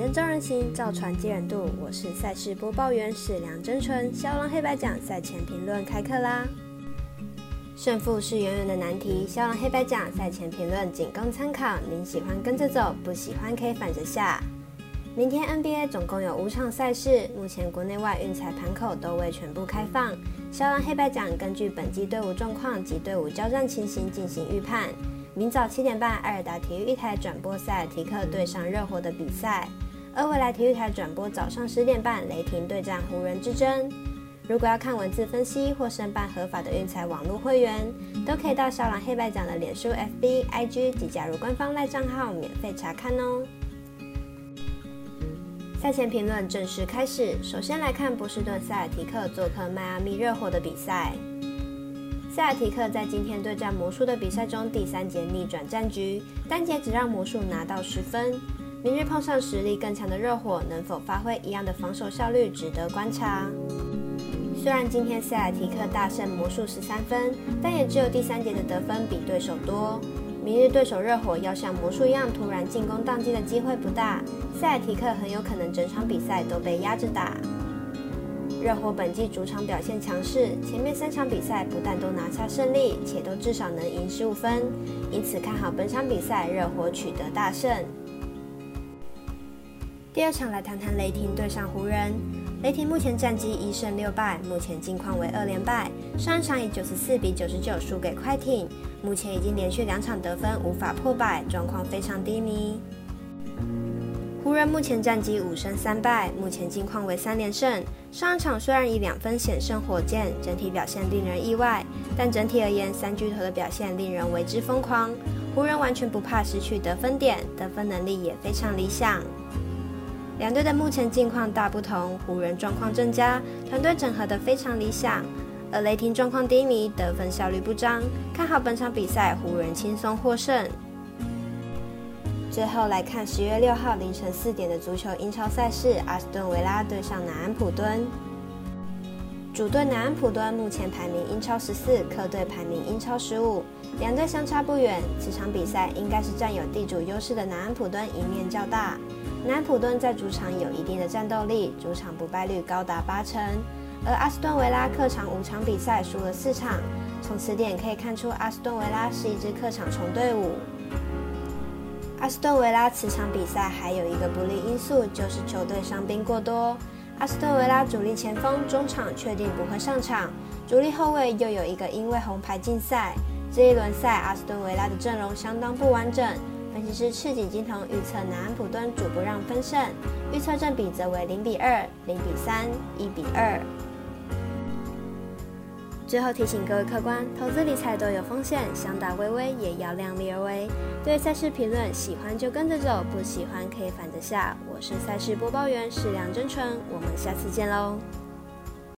灯照人行，造船接人度。我是赛事播报员史梁真纯。骁龙黑白奖赛前评论开课啦！胜负是远远的难题，肖郎黑白奖赛前评论仅供参考。您喜欢跟着走，不喜欢可以反着下。明天 NBA 总共有五场赛事，目前国内外运彩盘口都未全部开放。肖郎黑白奖根据本季队伍状况及队伍交战情形进行预判。明早七点半，艾尔达体育一台转播赛提克对上热火的比赛；而未来体育台转播早上十点半雷霆对战湖人之争。如果要看文字分析或申办合法的运彩网络会员，都可以到小蓝黑白奖的脸书、FB、IG 及加入官方赖账号免费查看哦。赛前评论正式开始，首先来看波士顿塞尔提克做客迈阿密热火的比赛。塞尔提克在今天对战魔术的比赛中，第三节逆转战局，单节只让魔术拿到十分。明日碰上实力更强的热火，能否发挥一样的防守效率，值得观察。虽然今天塞尔提克大胜魔术十三分，但也只有第三节的得分比对手多。明日对手热火要像魔术一样突然进攻宕机的机会不大，塞尔提克很有可能整场比赛都被压着打。热火本季主场表现强势，前面三场比赛不但都拿下胜利，且都至少能赢十五分，因此看好本场比赛热火取得大胜。第二场来谈谈雷霆对上湖人。雷霆目前战绩一胜六败，目前近况为二连败，上一场以九十四比九十九输给快艇，目前已经连续两场得分无法破百，状况非常低迷。湖人目前战绩五胜三败，目前近况为三连胜。上一场虽然以两分险胜火箭，整体表现令人意外，但整体而言，三巨头的表现令人为之疯狂。湖人完全不怕失去得分点，得分能力也非常理想。两队的目前近况大不同，湖人状况增加，团队整合得非常理想，而雷霆状况低迷，得分效率不彰。看好本场比赛，湖人轻松获胜。最后来看十月六号凌晨四点的足球英超赛事，阿斯顿维拉对上南安普敦。主队南安普敦目前排名英超十四，客队排名英超十五，两队相差不远。此场比赛应该是占有地主优势的南安普敦赢面较大。南普敦在主场有一定的战斗力，主场不败率高达八成。而阿斯顿维拉客场五场比赛输了四场，从此点可以看出阿斯顿维拉是一支客场重队伍。阿斯顿维拉此场比赛还有一个不利因素，就是球队伤兵过多。阿斯顿维拉主力前锋中场确定不会上场，主力后卫又有一个因为红牌禁赛。这一轮赛，阿斯顿维拉的阵容相当不完整。分析师赤井金童预测南安普敦主不让分胜，预测正比则为零比二、零比三、一比二。最后提醒各位客官，投资理财都有风险，想打微微也要量力而为。对赛事评论，喜欢就跟着走，不喜欢可以反着下。我是赛事播报员史梁真纯，我们下次见喽。